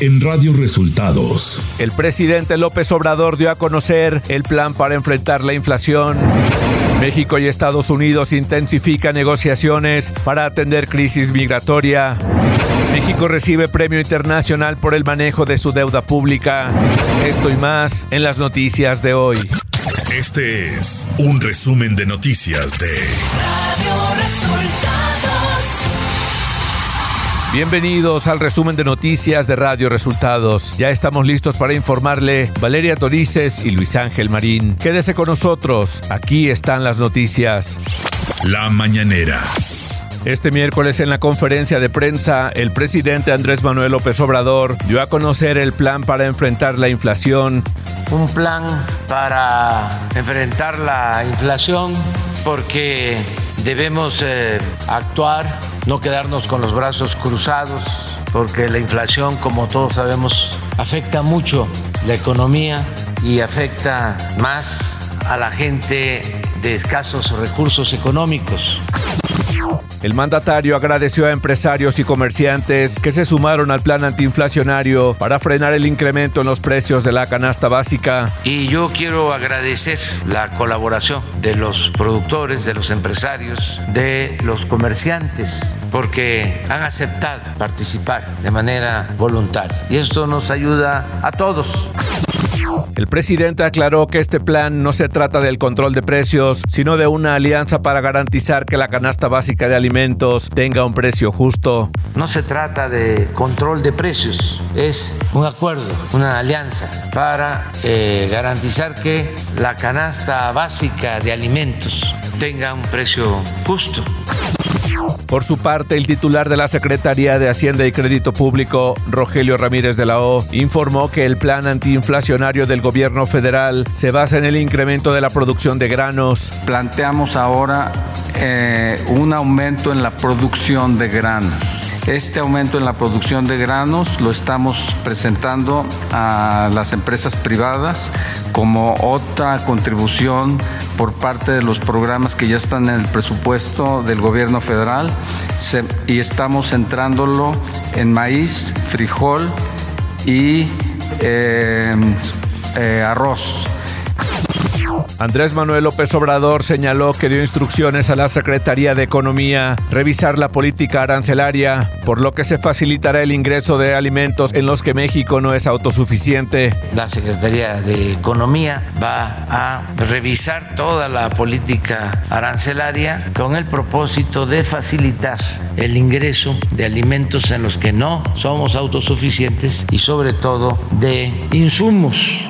en Radio Resultados. El presidente López Obrador dio a conocer el plan para enfrentar la inflación. México y Estados Unidos intensifican negociaciones para atender crisis migratoria. México recibe premio internacional por el manejo de su deuda pública. Esto y más en las noticias de hoy. Este es un resumen de noticias de Radio Resultados. Bienvenidos al resumen de noticias de Radio Resultados. Ya estamos listos para informarle Valeria Torices y Luis Ángel Marín. Quédese con nosotros, aquí están las noticias. La mañanera. Este miércoles en la conferencia de prensa, el presidente Andrés Manuel López Obrador dio a conocer el plan para enfrentar la inflación. Un plan para enfrentar la inflación porque debemos eh, actuar, no quedarnos con los brazos cruzados, porque la inflación, como todos sabemos, afecta mucho la economía y afecta más a la gente de escasos recursos económicos. El mandatario agradeció a empresarios y comerciantes que se sumaron al plan antiinflacionario para frenar el incremento en los precios de la canasta básica. Y yo quiero agradecer la colaboración de los productores, de los empresarios, de los comerciantes, porque han aceptado participar de manera voluntaria. Y esto nos ayuda a todos. El presidente aclaró que este plan no se trata del control de precios, sino de una alianza para garantizar que la canasta básica de alimentos tenga un precio justo. No se trata de control de precios, es un acuerdo, una alianza para eh, garantizar que la canasta básica de alimentos tenga un precio justo. Por su parte, el titular de la Secretaría de Hacienda y Crédito Público, Rogelio Ramírez de la O, informó que el plan antiinflacionario del gobierno federal se basa en el incremento de la producción de granos. Planteamos ahora eh, un aumento en la producción de granos este aumento en la producción de granos lo estamos presentando a las empresas privadas como otra contribución por parte de los programas que ya están en el presupuesto del gobierno federal y estamos centrándolo en maíz, frijol y eh, eh, arroz. Andrés Manuel López Obrador señaló que dio instrucciones a la Secretaría de Economía revisar la política arancelaria, por lo que se facilitará el ingreso de alimentos en los que México no es autosuficiente. La Secretaría de Economía va a revisar toda la política arancelaria con el propósito de facilitar el ingreso de alimentos en los que no somos autosuficientes y sobre todo de insumos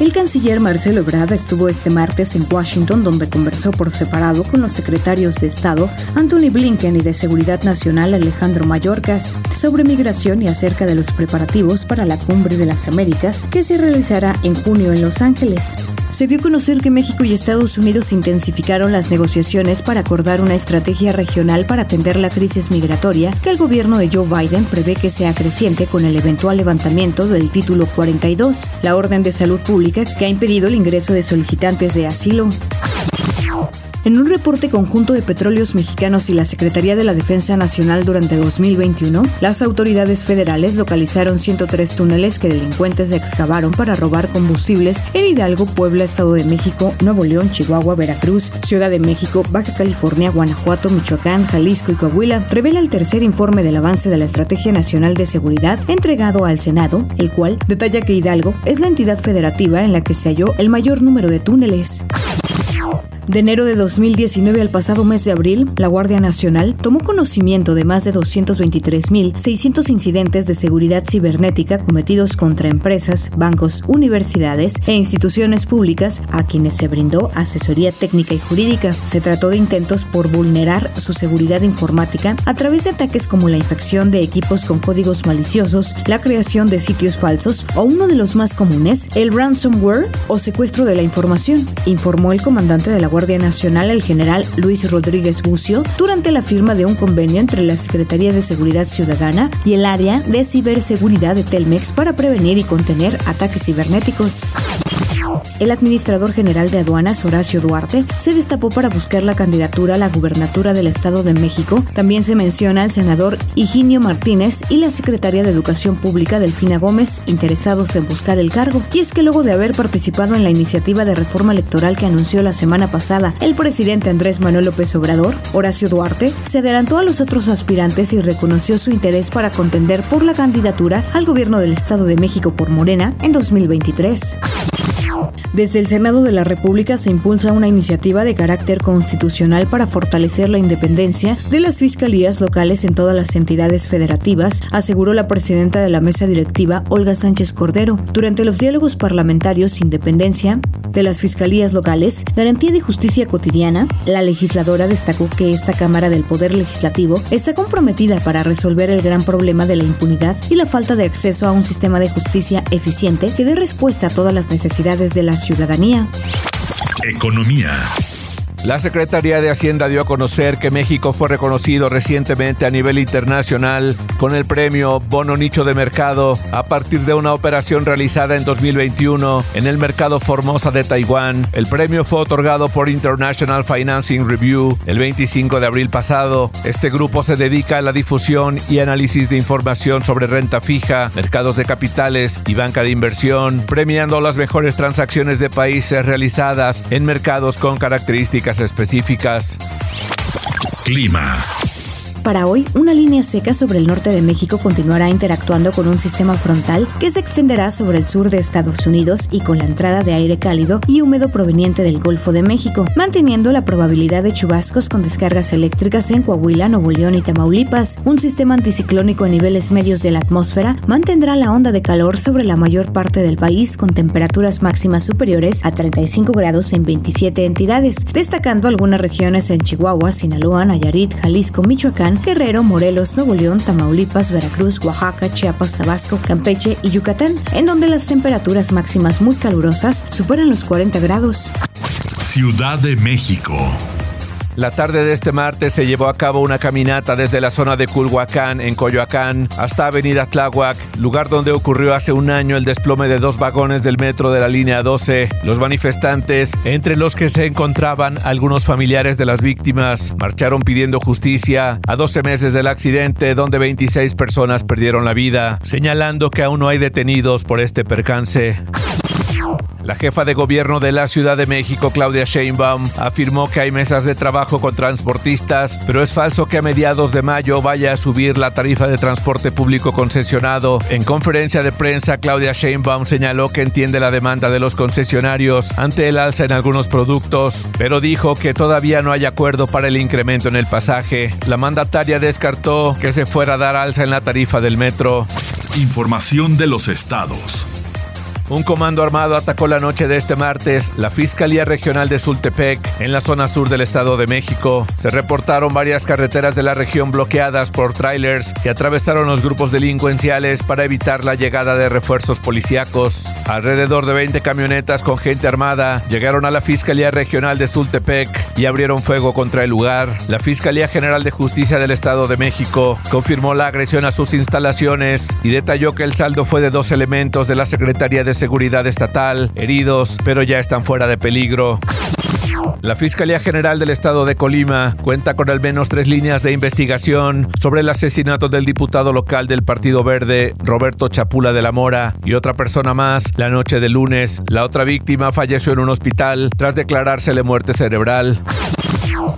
El canciller Marcelo Ebrard estuvo este martes en Washington donde conversó por separado con los secretarios de Estado Anthony Blinken y de Seguridad Nacional Alejandro Mayorkas sobre migración y acerca de los preparativos para la Cumbre de las Américas que se realizará en junio en Los Ángeles. Se dio a conocer que México y Estados Unidos intensificaron las negociaciones para acordar una estrategia regional para atender la crisis migratoria que el gobierno de Joe Biden prevé que sea creciente con el eventual levantamiento del título 42, la orden de salud pública que ha impedido el ingreso de solicitantes de asilo. En un reporte conjunto de Petróleos Mexicanos y la Secretaría de la Defensa Nacional durante 2021, las autoridades federales localizaron 103 túneles que delincuentes excavaron para robar combustibles en Hidalgo, Puebla, Estado de México, Nuevo León, Chihuahua, Veracruz, Ciudad de México, Baja California, Guanajuato, Michoacán, Jalisco y Coahuila, revela el tercer informe del avance de la Estrategia Nacional de Seguridad entregado al Senado, el cual detalla que Hidalgo es la entidad federativa en la que se halló el mayor número de túneles. De enero de 2019 al pasado mes de abril, la Guardia Nacional tomó conocimiento de más de 223.600 incidentes de seguridad cibernética cometidos contra empresas, bancos, universidades e instituciones públicas a quienes se brindó asesoría técnica y jurídica. Se trató de intentos por vulnerar su seguridad informática a través de ataques como la infección de equipos con códigos maliciosos, la creación de sitios falsos o uno de los más comunes, el ransomware o secuestro de la información, informó el comandante de la Guardia Nacional, el general Luis Rodríguez Bucio, durante la firma de un convenio entre la Secretaría de Seguridad Ciudadana y el área de ciberseguridad de Telmex para prevenir y contener ataques cibernéticos. El administrador general de aduanas, Horacio Duarte, se destapó para buscar la candidatura a la gubernatura del Estado de México. También se menciona al senador Higinio Martínez y la secretaria de Educación Pública, Delfina Gómez, interesados en buscar el cargo. Y es que luego de haber participado en la iniciativa de reforma electoral que anunció la semana pasada el presidente Andrés Manuel López Obrador, Horacio Duarte se adelantó a los otros aspirantes y reconoció su interés para contender por la candidatura al gobierno del Estado de México por Morena en 2023. out. Desde el Senado de la República se impulsa una iniciativa de carácter constitucional para fortalecer la independencia de las fiscalías locales en todas las entidades federativas, aseguró la presidenta de la mesa directiva, Olga Sánchez Cordero. Durante los diálogos parlamentarios Independencia de las fiscalías locales, garantía de justicia cotidiana, la legisladora destacó que esta Cámara del Poder Legislativo está comprometida para resolver el gran problema de la impunidad y la falta de acceso a un sistema de justicia eficiente que dé respuesta a todas las necesidades de la ciudadanía. Economía. La Secretaría de Hacienda dio a conocer que México fue reconocido recientemente a nivel internacional con el premio Bono Nicho de Mercado a partir de una operación realizada en 2021 en el mercado Formosa de Taiwán. El premio fue otorgado por International Financing Review el 25 de abril pasado. Este grupo se dedica a la difusión y análisis de información sobre renta fija, mercados de capitales y banca de inversión, premiando las mejores transacciones de países realizadas en mercados con características específicas. Clima. Para hoy, una línea seca sobre el norte de México continuará interactuando con un sistema frontal que se extenderá sobre el sur de Estados Unidos y con la entrada de aire cálido y húmedo proveniente del Golfo de México, manteniendo la probabilidad de chubascos con descargas eléctricas en Coahuila, Nuevo León y Tamaulipas. Un sistema anticiclónico a niveles medios de la atmósfera mantendrá la onda de calor sobre la mayor parte del país con temperaturas máximas superiores a 35 grados en 27 entidades, destacando algunas regiones en Chihuahua, Sinaloa, Nayarit, Jalisco, Michoacán, Guerrero, Morelos, Nuevo León, Tamaulipas, Veracruz, Oaxaca, Chiapas, Tabasco, Campeche y Yucatán, en donde las temperaturas máximas muy calurosas superan los 40 grados. Ciudad de México. La tarde de este martes se llevó a cabo una caminata desde la zona de Culhuacán, en Coyoacán, hasta Avenida Tláhuac, lugar donde ocurrió hace un año el desplome de dos vagones del metro de la línea 12. Los manifestantes, entre los que se encontraban algunos familiares de las víctimas, marcharon pidiendo justicia a 12 meses del accidente donde 26 personas perdieron la vida, señalando que aún no hay detenidos por este percance. La jefa de gobierno de la Ciudad de México, Claudia Sheinbaum, afirmó que hay mesas de trabajo con transportistas, pero es falso que a mediados de mayo vaya a subir la tarifa de transporte público concesionado. En conferencia de prensa, Claudia Sheinbaum señaló que entiende la demanda de los concesionarios ante el alza en algunos productos, pero dijo que todavía no hay acuerdo para el incremento en el pasaje. La mandataria descartó que se fuera a dar alza en la tarifa del metro. Información de los estados. Un comando armado atacó la noche de este martes la Fiscalía Regional de Sultepec, en la zona sur del Estado de México. Se reportaron varias carreteras de la región bloqueadas por trailers que atravesaron los grupos delincuenciales para evitar la llegada de refuerzos policíacos. Alrededor de 20 camionetas con gente armada llegaron a la Fiscalía Regional de Sultepec y abrieron fuego contra el lugar. La Fiscalía General de Justicia del Estado de México confirmó la agresión a sus instalaciones y detalló que el saldo fue de dos elementos de la Secretaría de Seguridad Estatal, heridos, pero ya están fuera de peligro. La Fiscalía General del Estado de Colima cuenta con al menos tres líneas de investigación sobre el asesinato del diputado local del Partido Verde, Roberto Chapula de la Mora, y otra persona más la noche de lunes. La otra víctima falleció en un hospital tras declarársele muerte cerebral.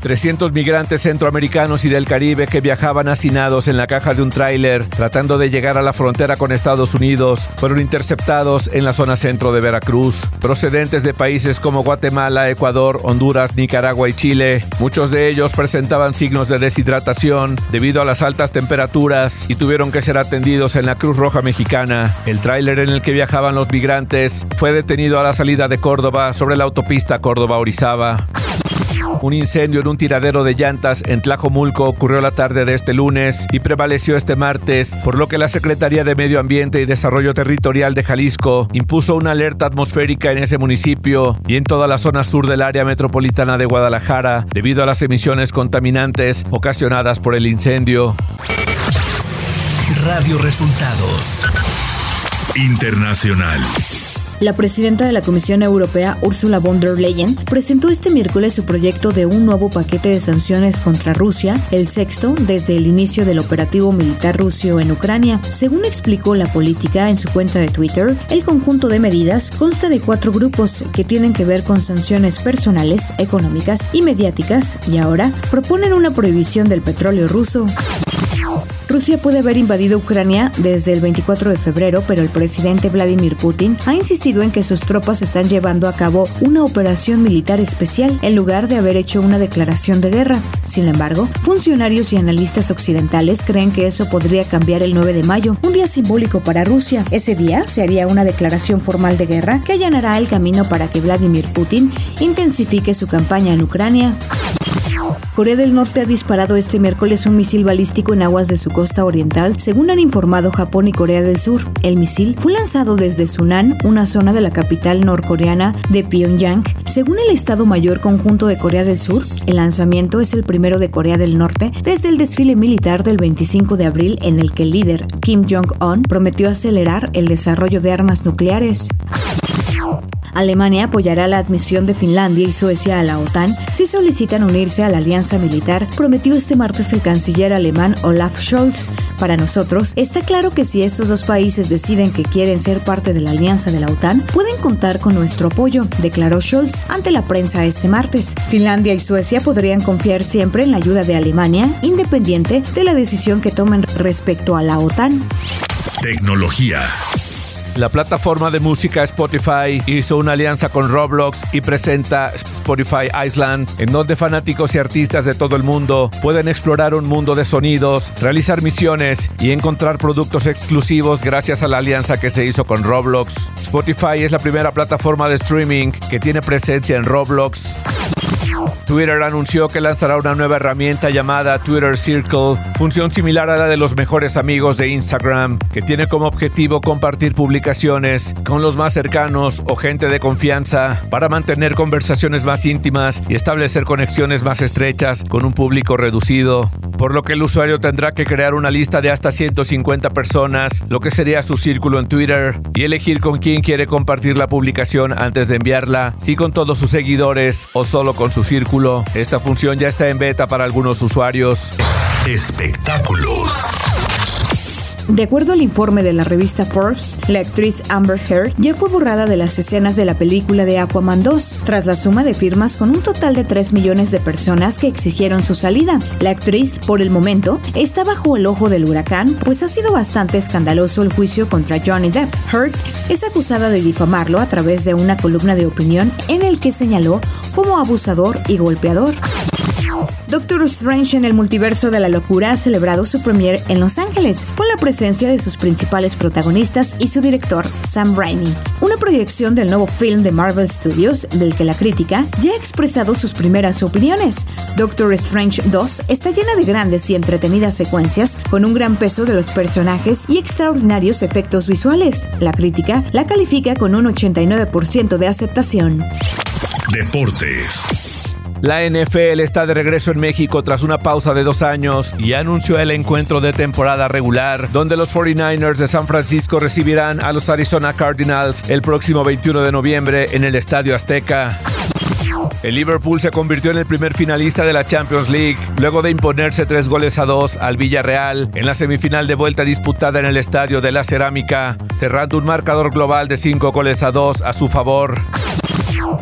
300 migrantes centroamericanos y del Caribe que viajaban hacinados en la caja de un tráiler tratando de llegar a la frontera con Estados Unidos fueron interceptados en la zona centro de Veracruz, procedentes de países como Guatemala, Ecuador, Honduras, Nicaragua y Chile. Muchos de ellos presentaban signos de deshidratación debido a las altas temperaturas y tuvieron que ser atendidos en la Cruz Roja Mexicana. El tráiler en el que viajaban los migrantes fue detenido a la salida de Córdoba sobre la autopista Córdoba-Orizaba. Un incendio en un tiradero de llantas en Tlajomulco ocurrió la tarde de este lunes y prevaleció este martes, por lo que la Secretaría de Medio Ambiente y Desarrollo Territorial de Jalisco impuso una alerta atmosférica en ese municipio y en toda la zona sur del área metropolitana de Guadalajara debido a las emisiones contaminantes ocasionadas por el incendio. Radio Resultados Internacional. La presidenta de la Comisión Europea, Ursula von der Leyen, presentó este miércoles su proyecto de un nuevo paquete de sanciones contra Rusia, el sexto desde el inicio del operativo militar ruso en Ucrania. Según explicó la política en su cuenta de Twitter, el conjunto de medidas consta de cuatro grupos que tienen que ver con sanciones personales, económicas y mediáticas, y ahora proponen una prohibición del petróleo ruso. Rusia puede haber invadido Ucrania desde el 24 de febrero, pero el presidente Vladimir Putin ha insistido en que sus tropas están llevando a cabo una operación militar especial en lugar de haber hecho una declaración de guerra. Sin embargo, funcionarios y analistas occidentales creen que eso podría cambiar el 9 de mayo, un día simbólico para Rusia. Ese día se haría una declaración formal de guerra que allanará el camino para que Vladimir Putin intensifique su campaña en Ucrania. Corea del Norte ha disparado este miércoles un misil balístico en aguas de su costa oriental, según han informado Japón y Corea del Sur. El misil fue lanzado desde Sunan, una zona de la capital norcoreana de Pyongyang. Según el Estado Mayor Conjunto de Corea del Sur, el lanzamiento es el primero de Corea del Norte desde el desfile militar del 25 de abril en el que el líder Kim Jong-un prometió acelerar el desarrollo de armas nucleares. Alemania apoyará la admisión de Finlandia y Suecia a la OTAN si solicitan unirse a la alianza militar, prometió este martes el canciller alemán Olaf Scholz. Para nosotros, está claro que si estos dos países deciden que quieren ser parte de la alianza de la OTAN, pueden contar con nuestro apoyo, declaró Scholz ante la prensa este martes. Finlandia y Suecia podrían confiar siempre en la ayuda de Alemania, independiente de la decisión que tomen respecto a la OTAN. Tecnología. La plataforma de música Spotify hizo una alianza con Roblox y presenta Spotify Island, en donde fanáticos y artistas de todo el mundo pueden explorar un mundo de sonidos, realizar misiones y encontrar productos exclusivos gracias a la alianza que se hizo con Roblox. Spotify es la primera plataforma de streaming que tiene presencia en Roblox. Twitter anunció que lanzará una nueva herramienta llamada Twitter Circle, función similar a la de los mejores amigos de Instagram, que tiene como objetivo compartir publicaciones con los más cercanos o gente de confianza para mantener conversaciones más íntimas y establecer conexiones más estrechas con un público reducido, por lo que el usuario tendrá que crear una lista de hasta 150 personas, lo que sería su círculo en Twitter, y elegir con quién quiere compartir la publicación antes de enviarla, si con todos sus seguidores o solo con su círculo. Esta función ya está en beta para algunos usuarios. Espectáculos. De acuerdo al informe de la revista Forbes, la actriz Amber Heard ya fue borrada de las escenas de la película de Aquaman 2, tras la suma de firmas con un total de 3 millones de personas que exigieron su salida. La actriz, por el momento, está bajo el ojo del huracán, pues ha sido bastante escandaloso el juicio contra Johnny Depp. Heard es acusada de difamarlo a través de una columna de opinión en el que señaló como abusador y golpeador. Doctor Strange en el multiverso de la locura ha celebrado su premier en Los Ángeles, con la presencia de sus principales protagonistas y su director, Sam Raimi. Una proyección del nuevo film de Marvel Studios, del que la crítica ya ha expresado sus primeras opiniones. Doctor Strange 2 está llena de grandes y entretenidas secuencias, con un gran peso de los personajes y extraordinarios efectos visuales. La crítica la califica con un 89% de aceptación. Deportes. La NFL está de regreso en México tras una pausa de dos años y anunció el encuentro de temporada regular, donde los 49ers de San Francisco recibirán a los Arizona Cardinals el próximo 21 de noviembre en el Estadio Azteca. El Liverpool se convirtió en el primer finalista de la Champions League, luego de imponerse tres goles a dos al Villarreal en la semifinal de vuelta disputada en el Estadio de la Cerámica, cerrando un marcador global de cinco goles a dos a su favor.